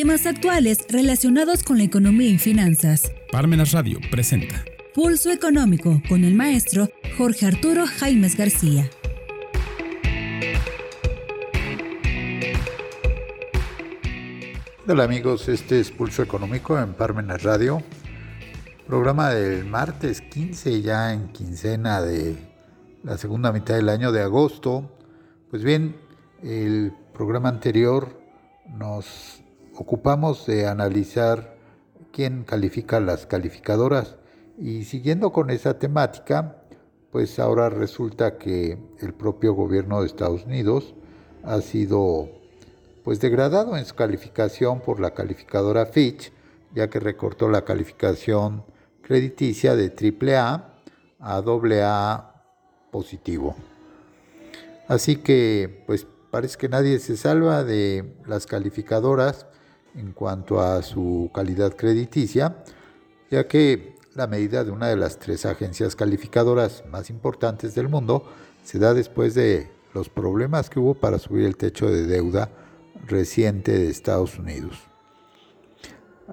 Temas actuales relacionados con la economía y finanzas. Parmenas Radio presenta Pulso Económico con el maestro Jorge Arturo Jaimes García. Hola amigos, este es Pulso Económico en Parmenas Radio. Programa del martes 15, ya en quincena de la segunda mitad del año de agosto. Pues bien, el programa anterior nos ocupamos de analizar quién califica las calificadoras y siguiendo con esa temática, pues ahora resulta que el propio gobierno de Estados Unidos ha sido pues degradado en su calificación por la calificadora Fitch, ya que recortó la calificación crediticia de AAA a AA positivo. Así que pues parece que nadie se salva de las calificadoras en cuanto a su calidad crediticia, ya que la medida de una de las tres agencias calificadoras más importantes del mundo se da después de los problemas que hubo para subir el techo de deuda reciente de Estados Unidos.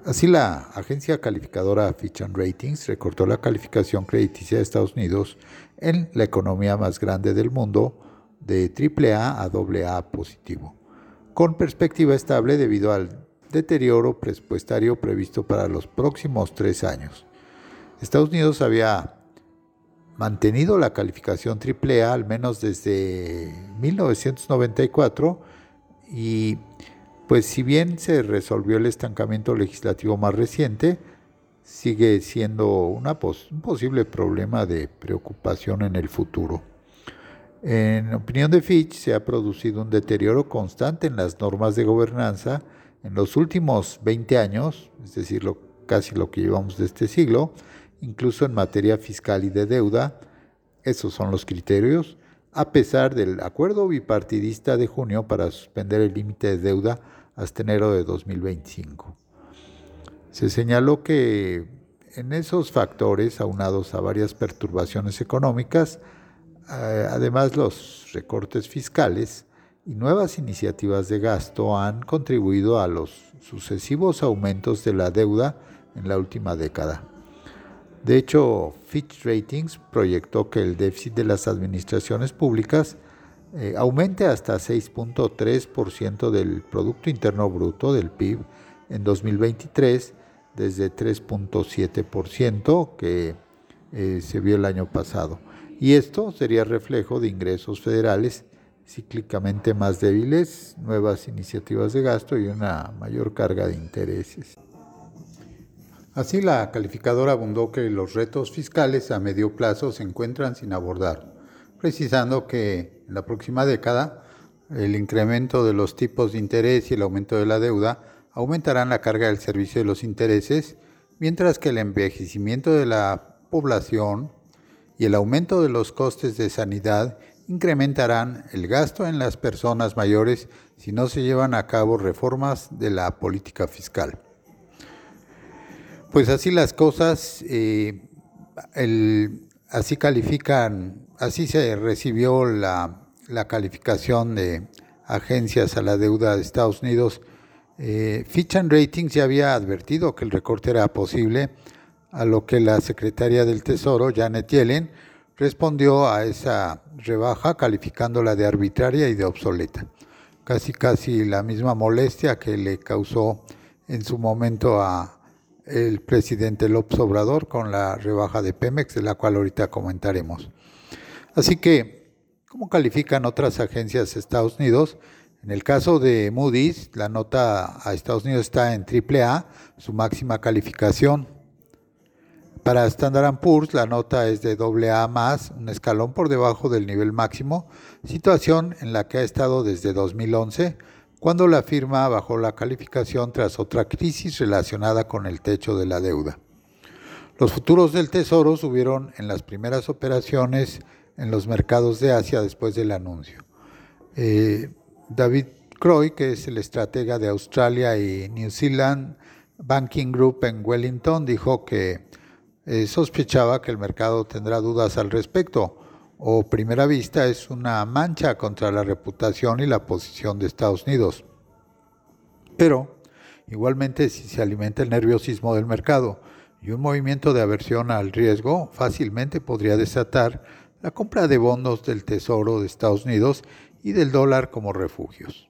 Así la agencia calificadora Fitch Ratings recortó la calificación crediticia de Estados Unidos en la economía más grande del mundo de AAA a AA positivo, con perspectiva estable debido al deterioro presupuestario previsto para los próximos tres años. Estados Unidos había mantenido la calificación AAA al menos desde 1994 y pues si bien se resolvió el estancamiento legislativo más reciente, sigue siendo un posible problema de preocupación en el futuro. En opinión de Fitch, se ha producido un deterioro constante en las normas de gobernanza en los últimos 20 años, es decir, casi lo que llevamos de este siglo, incluso en materia fiscal y de deuda. Esos son los criterios, a pesar del acuerdo bipartidista de junio para suspender el límite de deuda hasta enero de 2025. Se señaló que en esos factores, aunados a varias perturbaciones económicas, eh, además, los recortes fiscales y nuevas iniciativas de gasto han contribuido a los sucesivos aumentos de la deuda en la última década. De hecho, Fitch Ratings proyectó que el déficit de las administraciones públicas eh, aumente hasta 6.3% del Producto Interno Bruto del PIB en 2023, desde 3.7% que eh, se vio el año pasado y esto sería reflejo de ingresos federales cíclicamente más débiles, nuevas iniciativas de gasto y una mayor carga de intereses. Así la calificadora abundó que los retos fiscales a medio plazo se encuentran sin abordar, precisando que en la próxima década el incremento de los tipos de interés y el aumento de la deuda aumentarán la carga del servicio de los intereses, mientras que el envejecimiento de la población y el aumento de los costes de sanidad incrementarán el gasto en las personas mayores si no se llevan a cabo reformas de la política fiscal. Pues así las cosas, eh, así califican, así se recibió la, calificación de agencias a la deuda de Estados Unidos. Eh, Fitch and Ratings ya había advertido que el recorte era posible a lo que la secretaria del Tesoro, Janet Yellen, respondió a esa rebaja calificándola de arbitraria y de obsoleta. Casi casi la misma molestia que le causó en su momento a el presidente López Obrador con la rebaja de Pemex, de la cual ahorita comentaremos. Así que, ¿cómo califican otras agencias de Estados Unidos? En el caso de Moody's, la nota a Estados Unidos está en AAA, su máxima calificación. Para Standard Poor's la nota es de AA más, un escalón por debajo del nivel máximo, situación en la que ha estado desde 2011, cuando la firma bajó la calificación tras otra crisis relacionada con el techo de la deuda. Los futuros del Tesoro subieron en las primeras operaciones en los mercados de Asia después del anuncio. Eh, David Croy, que es el estratega de Australia y New Zealand Banking Group en Wellington, dijo que eh, sospechaba que el mercado tendrá dudas al respecto, o primera vista es una mancha contra la reputación y la posición de Estados Unidos. Pero Igualmente, si se alimenta el nerviosismo del mercado y un movimiento de aversión al riesgo, fácilmente podría desatar la compra de bonos del Tesoro de Estados Unidos y del dólar como refugios.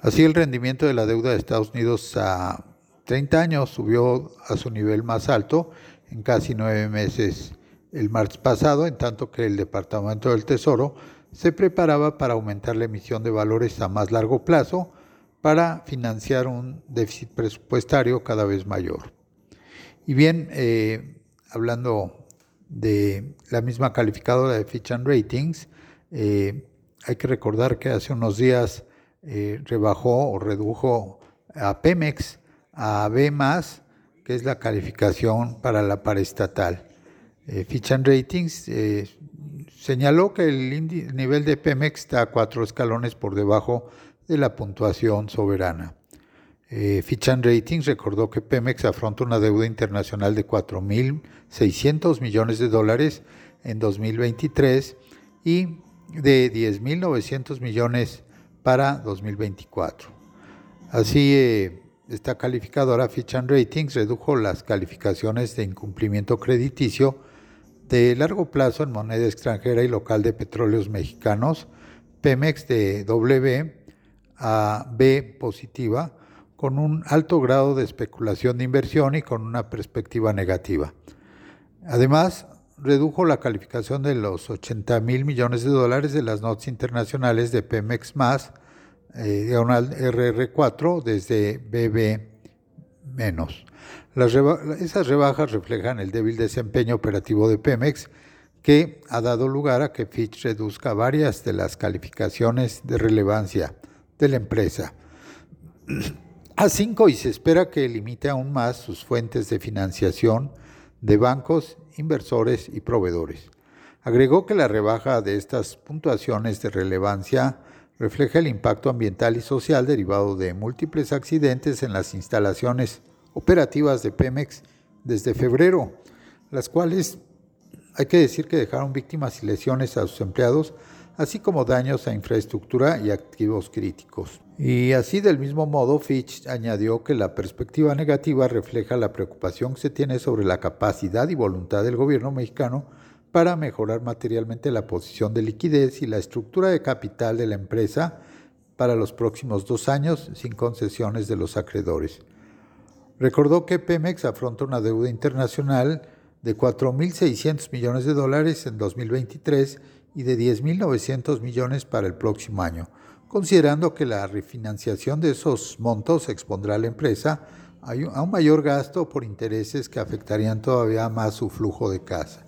Así el rendimiento de la deuda de Estados Unidos a 30 años subió a su nivel más alto en casi nueve meses el martes pasado, en tanto que el Departamento del Tesoro se preparaba para aumentar la emisión de valores a más largo plazo para financiar un déficit presupuestario cada vez mayor. Y bien, eh, hablando de la misma calificadora de Fitch and Ratings, eh, hay que recordar que hace unos días eh, rebajó o redujo a Pemex a B, que es la calificación para la paraestatal. Eh, Fitch and Ratings eh, señaló que el nivel de Pemex está cuatro escalones por debajo de la puntuación soberana. Eh, Fitch and Ratings recordó que Pemex afronta una deuda internacional de 4.600 millones de dólares en 2023 y de 10.900 millones para 2024. Así, eh, esta calificadora Fitch Ratings redujo las calificaciones de incumplimiento crediticio de largo plazo en moneda extranjera y local de petróleos mexicanos, Pemex de W a B positiva, con un alto grado de especulación de inversión y con una perspectiva negativa. Además, redujo la calificación de los 80 mil millones de dólares de las notas internacionales de Pemex más, eh, diagonal RR4, desde BB menos. esas rebajas reflejan el débil desempeño operativo de Pemex, que ha dado lugar a que Fitch reduzca varias de las calificaciones de relevancia de la empresa a 5 y se espera que limite aún más sus fuentes de financiación de bancos, inversores y proveedores. Agregó que la rebaja de estas puntuaciones de relevancia refleja el impacto ambiental y social derivado de múltiples accidentes en las instalaciones operativas de Pemex desde febrero, las cuales hay que decir que dejaron víctimas y lesiones a sus empleados, así como daños a infraestructura y activos críticos. Y así del mismo modo, Fitch añadió que la perspectiva negativa refleja la preocupación que se tiene sobre la capacidad y voluntad del gobierno mexicano para mejorar materialmente la posición de liquidez y la estructura de capital de la empresa para los próximos dos años sin concesiones de los acreedores. Recordó que Pemex afronta una deuda internacional de 4.600 millones de dólares en 2023 y de 10.900 millones para el próximo año, considerando que la refinanciación de esos montos expondrá a la empresa a un mayor gasto por intereses que afectarían todavía más su flujo de, casa,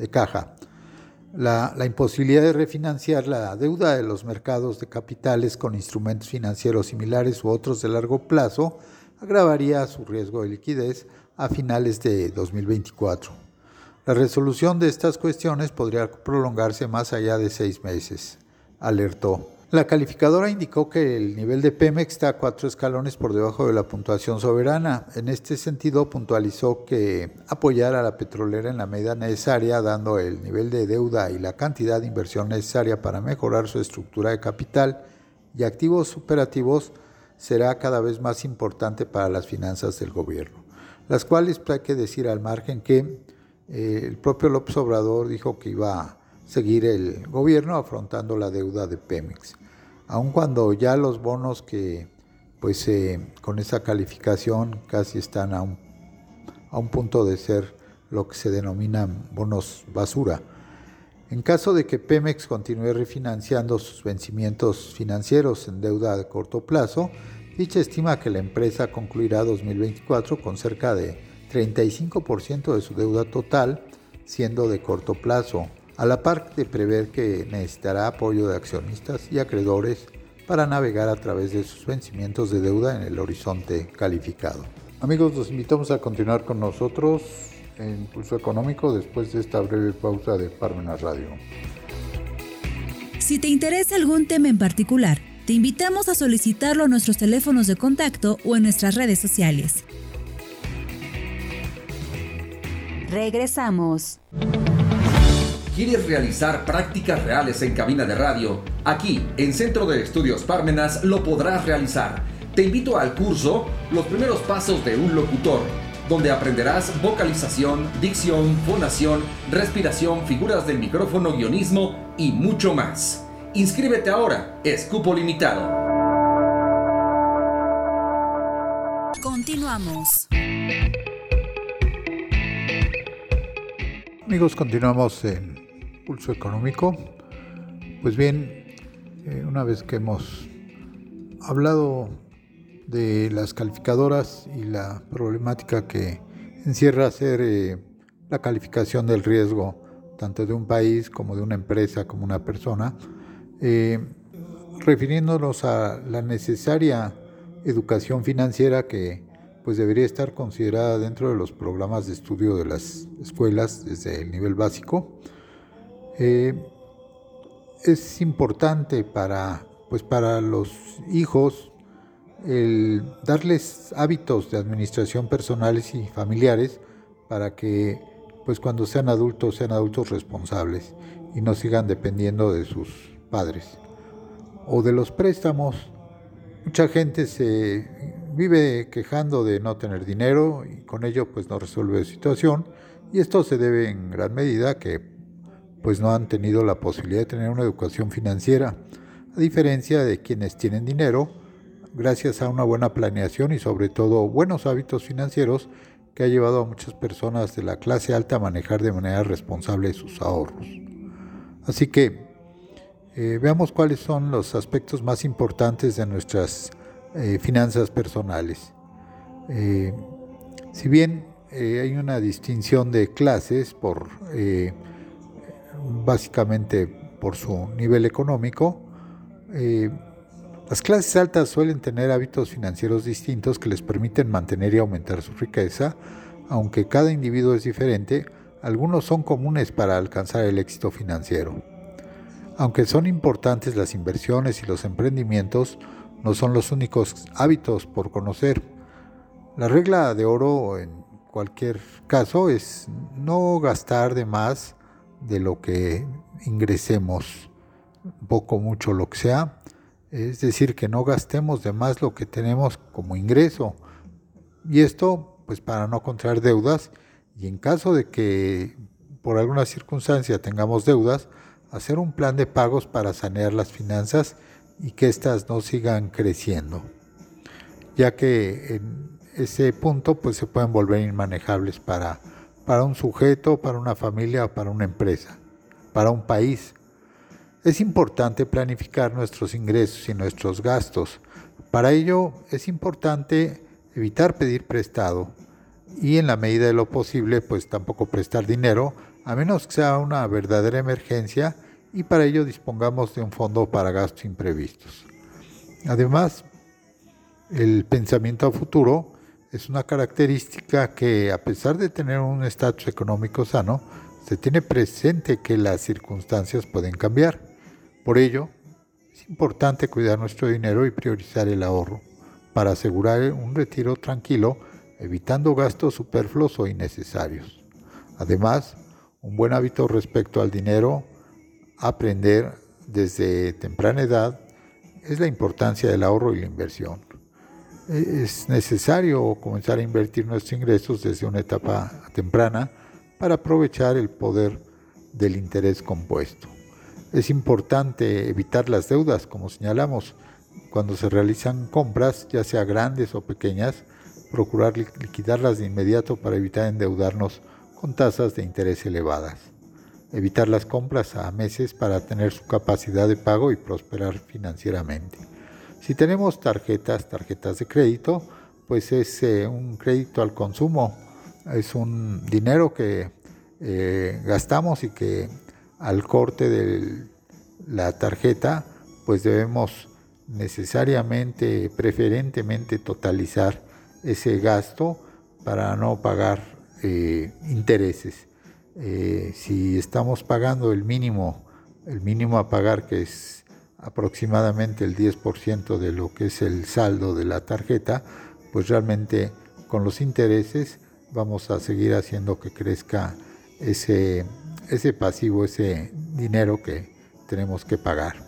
de caja. La, imposibilidad de refinanciar la deuda de los mercados de capitales con instrumentos financieros similares u otros de largo plazo agravaría su riesgo de liquidez a finales de 2024. La resolución de estas cuestiones podría prolongarse más allá de seis meses, alertó. La calificadora indicó que el nivel de Pemex está cuatro escalones por debajo de la puntuación soberana. En este sentido, puntualizó que apoyar a la petrolera en la medida necesaria, dando el nivel de deuda y la cantidad de inversión necesaria para mejorar su estructura de capital y activos operativos, será cada vez más importante para las finanzas del gobierno, las cuales hay que decir al margen que eh, el propio López Obrador dijo que iba a seguir el gobierno afrontando la deuda de Pemex, aun cuando ya los bonos que pues eh, con esa calificación casi están a un, a un punto de ser lo que se denominan bonos basura. En caso de que Pemex continúe refinanciando sus vencimientos financieros en deuda de corto plazo, dicha estima que la empresa concluirá 2024 con cerca de 35% de su deuda total, siendo de corto plazo, a la par de prever que necesitará apoyo de accionistas y acreedores para navegar a través de sus vencimientos de deuda en el horizonte calificado. Amigos, los invitamos a continuar con nosotros en Impulso Económico después de esta breve pausa de Parmenas Radio. Si te interesa algún tema en particular, te invitamos a solicitarlo a nuestros teléfonos de contacto o en nuestras redes sociales. Regresamos. ¿Quieres realizar prácticas reales en cabina de radio? Aquí, en Centro de Estudios Parmenas, lo podrás realizar Te invito al curso Los primeros pasos de un locutor, donde aprenderás vocalización, dicción, fonación, respiración, figuras del micrófono, guionismo y mucho más. Inscríbete ahora, es cupo limitado. Continuamos. Amigos, continuamos en Pulso Económico. Pues bien, eh, una vez que hemos hablado de las calificadoras y la problemática que encierra hacer eh, la calificación del riesgo tanto de un país como de una empresa como una persona, eh, refiriéndonos a la necesaria educación financiera que pues debería estar considerada dentro de los programas de estudio de las escuelas desde el nivel básico. Eh, es importante para, pues para los hijos darles hábitos de administración personales y familiares para que pues cuando sean adultos sean adultos responsables y no sigan dependiendo de sus padres o de los préstamos. Mucha gente se vive quejando de no tener dinero y con ello pues no resuelve su situación y esto se debe en gran medida que pues no han tenido la posibilidad de tener una educación financiera, a diferencia de quienes tienen dinero gracias a una buena planeación y sobre todo buenos hábitos financieros que ha llevado a muchas personas de la clase alta a manejar de manera responsable sus ahorros. Así que eh, veamos cuáles son los aspectos más importantes de nuestras eh, finanzas personales. Eh, si bien hay una distinción de clases por básicamente por su nivel económico, las clases altas suelen tener hábitos financieros distintos que les permiten mantener y aumentar su riqueza, aunque cada individuo es diferente, algunos son comunes para alcanzar el éxito financiero. Aunque son importantes las inversiones y los emprendimientos, no son los únicos hábitos por conocer. La regla de oro en cualquier caso es no gastar de más de lo que ingresemos, poco, mucho, lo que sea, es decir, que no gastemos de más lo que tenemos como ingreso. Y esto, pues para no contraer deudas. Y en caso de que por alguna circunstancia tengamos deudas, hacer un plan de pagos para sanear las finanzas y que éstas no sigan creciendo, ya que en ese punto pues se pueden volver inmanejables para, para un sujeto, para una familia o para una empresa, para un país. Es importante planificar nuestros ingresos y nuestros gastos. Para ello es importante evitar pedir prestado y en la medida de lo posible pues tampoco prestar dinero a menos que sea una verdadera emergencia y para ello dispongamos de un fondo para gastos imprevistos. Además, el pensamiento a futuro es una característica que a pesar de tener un estatus económico sano, se tiene presente que las circunstancias pueden cambiar. Por ello, es importante cuidar nuestro dinero y priorizar el ahorro para asegurar un retiro tranquilo, evitando gastos superfluos o innecesarios. Además, un buen hábito respecto al dinero, aprender desde temprana edad, es la importancia del ahorro y la inversión. Es necesario comenzar a invertir nuestros ingresos desde una etapa temprana para aprovechar el poder del interés compuesto. Es importante evitar las deudas, como señalamos, cuando se realizan compras, ya sea grandes o pequeñas, procurar liquidarlas de inmediato para evitar endeudarnos con tasas de interés elevadas. Evitar las compras a meses para tener su capacidad de pago y prosperar financieramente. Si tenemos tarjetas, tarjetas de crédito, pues es eh, un crédito al consumo, es un dinero que eh, gastamos y que al corte de la tarjeta, pues debemos necesariamente, preferentemente totalizar ese gasto para no pagar eh, intereses. Si estamos pagando el mínimo, el mínimo a pagar que es aproximadamente el 10% de lo que es el saldo de la tarjeta, pues realmente con los intereses vamos a seguir haciendo que crezca ese ese pasivo, ese dinero que tenemos que pagar.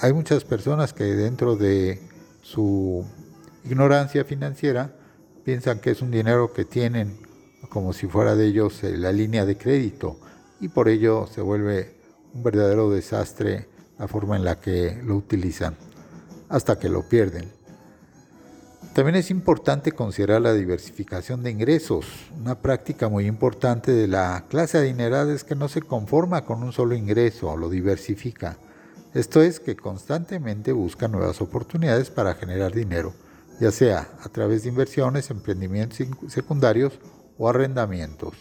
Hay muchas personas que dentro de su ignorancia financiera, piensan que es un dinero que tienen como si fuera de ellos eh, la línea de crédito y por ello se vuelve un verdadero desastre la forma en la que lo utilizan hasta que lo pierden. También es importante considerar la diversificación de ingresos. Una práctica muy importante de la clase adinerada es que no se conforma con un solo ingreso, lo diversifica. Esto es que constantemente busca nuevas oportunidades para generar dinero, ya sea a través de inversiones, emprendimientos secundarios o arrendamientos,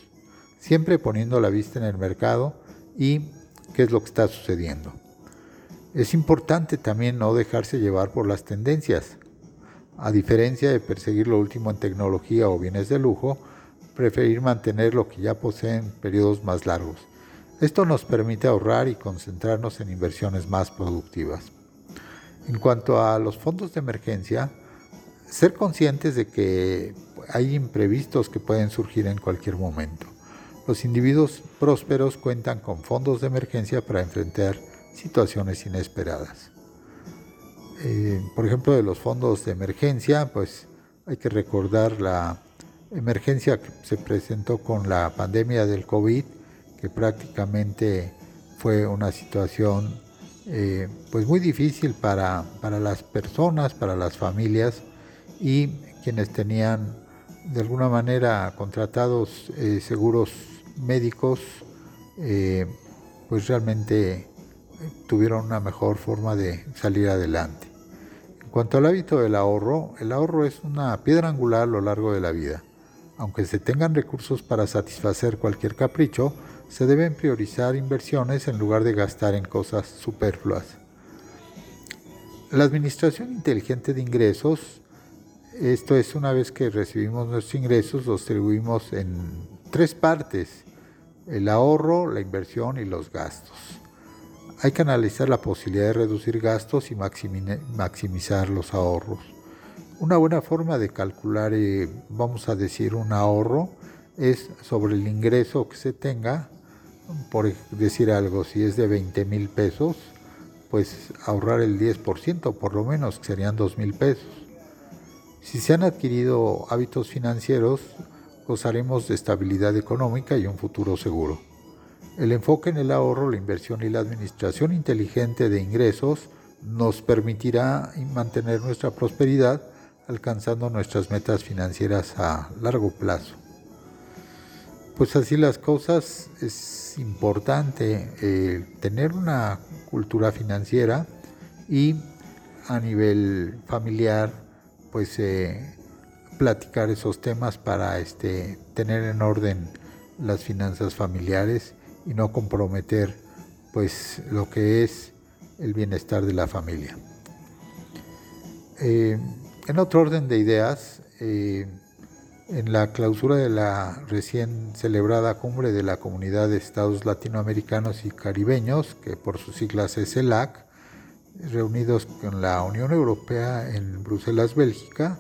siempre poniendo la vista en el mercado y qué es lo que está sucediendo. Es importante también no dejarse llevar por las tendencias. A diferencia de perseguir lo último en tecnología o bienes de lujo, preferir mantener lo que ya poseen periodos más largos. Esto nos permite ahorrar y concentrarnos en inversiones más productivas. En cuanto a los fondos de emergencia, ser conscientes de que hay imprevistos que pueden surgir en cualquier momento. Los individuos prósperos cuentan con fondos de emergencia para enfrentar situaciones inesperadas. Eh, por ejemplo, de los fondos de emergencia, pues hay que recordar la emergencia que se presentó con la pandemia del COVID, que prácticamente fue una situación eh, pues muy difícil para, para, las personas, para las familias y quienes tenían de alguna manera contratados eh, seguros médicos, pues realmente tuvieron una mejor forma de salir adelante. En cuanto al hábito del ahorro, el ahorro es una piedra angular a lo largo de la vida. Aunque se tengan recursos para satisfacer cualquier capricho, se deben priorizar inversiones en lugar de gastar en cosas superfluas. La administración inteligente de ingresos, esto es una vez que recibimos nuestros ingresos, los distribuimos en tres partes, el ahorro, la inversión y los gastos. Hay que analizar la posibilidad de reducir gastos y maximizar los ahorros. Una buena forma de calcular, eh, vamos a decir, un ahorro es sobre el ingreso que se tenga, por decir algo, si es de 20 mil pesos, pues ahorrar el 10% por lo menos, que serían 2 mil pesos. Si se han adquirido hábitos financieros, gozaremos de estabilidad económica y un futuro seguro. El enfoque en el ahorro, la inversión y la administración inteligente de ingresos nos permitirá mantener nuestra prosperidad alcanzando nuestras metas financieras a largo plazo. Pues así las cosas, es importante eh, tener una cultura financiera y a nivel familiar, pues eh, platicar esos temas para este, tener en orden las finanzas familiares y no comprometer pues lo que es el bienestar de la familia. Eh, en otro orden de ideas, eh, en la clausura de la recién celebrada cumbre de la Comunidad de Estados Latinoamericanos y Caribeños, que por sus siglas es CELAC, reunidos con la Unión Europea en Bruselas, Bélgica,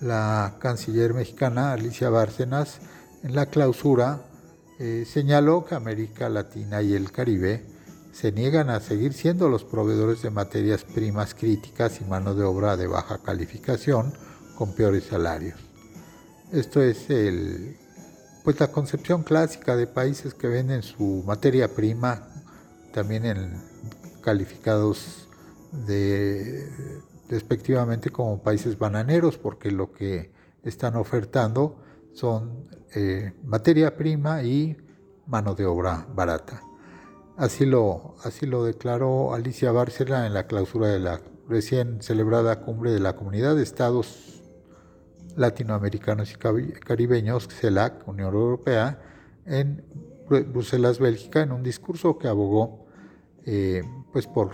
la canciller mexicana Alicia Bárcenas en la clausura eh, señaló que América Latina y el Caribe se niegan a seguir siendo los proveedores de materias primas críticas y mano de obra de baja calificación con peores salarios. Esto es el, pues la concepción clásica de países que venden su materia prima también calificados de, respectivamente como países bananeros porque lo que están ofertando son eh, materia prima y mano de obra barata. Así lo, así lo declaró Alicia Bárcela en la clausura de la recién celebrada cumbre de la Comunidad de Estados Latinoamericanos y Caribeños, CELAC, Unión Europea, en Bruselas, Bélgica, en un discurso que abogó eh, pues por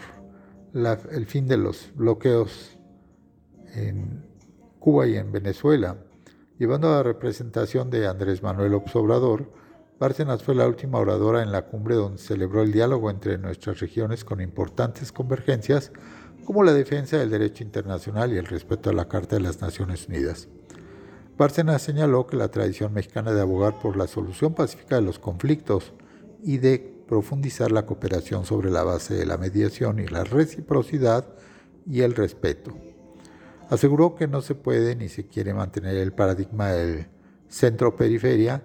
el fin de los bloqueos en Cuba y en Venezuela Llevando la representación de Andrés Manuel Obrador, Bárcenas fue la última oradora en la cumbre donde celebró el diálogo entre nuestras regiones con importantes convergencias como la defensa del derecho internacional y el respeto a la Carta de las Naciones Unidas. Bárcenas señaló que la tradición mexicana de abogar por la solución pacífica de los conflictos y de profundizar la cooperación sobre la base de la mediación y la reciprocidad y el respeto. Aseguró que no se puede ni se quiere mantener el paradigma del centro-periferia,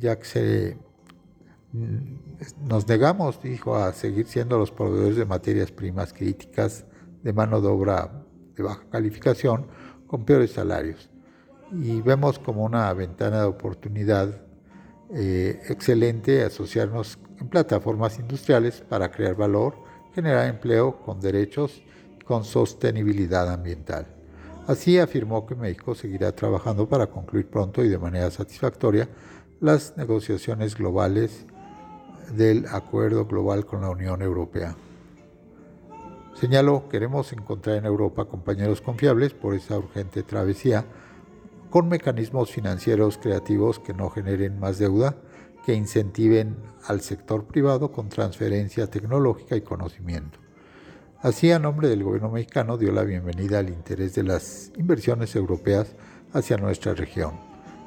ya que mm, nos negamos, dijo, a seguir siendo los proveedores de materias primas críticas de mano de obra de baja calificación con peores salarios. Y vemos como una ventana de oportunidad eh, excelente asociarnos en plataformas industriales para crear valor, generar empleo con derechos con sostenibilidad ambiental. Así afirmó que México seguirá trabajando para concluir pronto y de manera satisfactoria las negociaciones globales del Acuerdo Global con la Unión Europea. Señaló, queremos encontrar en Europa compañeros confiables por esa urgente travesía, con mecanismos financieros creativos que no generen más deuda, que incentiven al sector privado con transferencia tecnológica y conocimiento. Así, a nombre del gobierno mexicano, dio la bienvenida al interés de las inversiones europeas hacia nuestra región,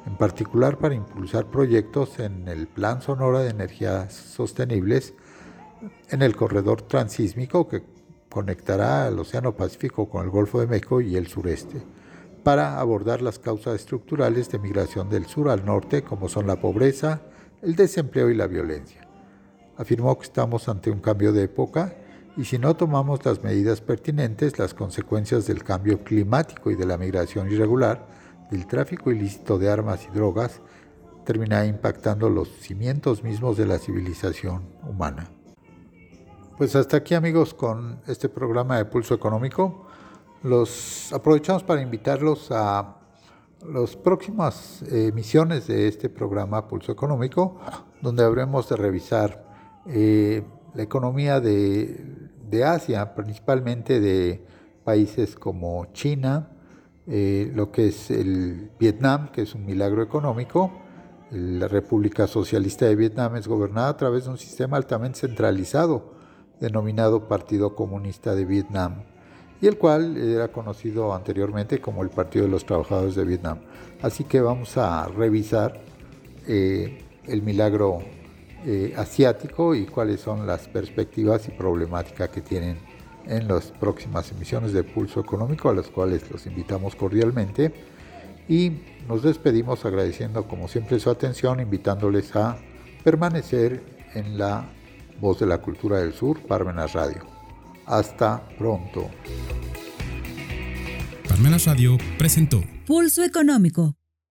en particular para impulsar proyectos en el Plan Sonora de Energías Sostenibles, en el corredor transísmico que conectará el Océano Pacífico con el Golfo de México y el sureste, para abordar las causas estructurales de migración del sur al norte, como son la pobreza, el desempleo y la violencia. Afirmó que estamos ante un cambio de época y si no tomamos las medidas pertinentes, las consecuencias del cambio climático y de la migración irregular, del tráfico ilícito de armas y drogas, terminará impactando los cimientos mismos de la civilización humana. Pues hasta aquí amigos con este programa de Pulso Económico. Los aprovechamos para invitarlos a las próximas emisiones de este programa Pulso Económico, donde habremos de revisar eh, la economía de de Asia, principalmente de países como China, eh, lo que es el Vietnam, que es un milagro económico. La República Socialista de Vietnam es gobernada a través de un sistema altamente centralizado, denominado Partido Comunista de Vietnam, y el cual era conocido anteriormente como el Partido de los Trabajadores de Vietnam. Así que vamos a revisar eh, el milagro eh, asiático y cuáles son las perspectivas y problemática que tienen en las próximas emisiones de Pulso Económico, a las cuales los invitamos cordialmente. Y nos despedimos agradeciendo como siempre su atención, invitándoles a permanecer en la voz de la cultura del sur, Parmenas Radio. Hasta pronto. Parmenas Radio presentó Pulso Económico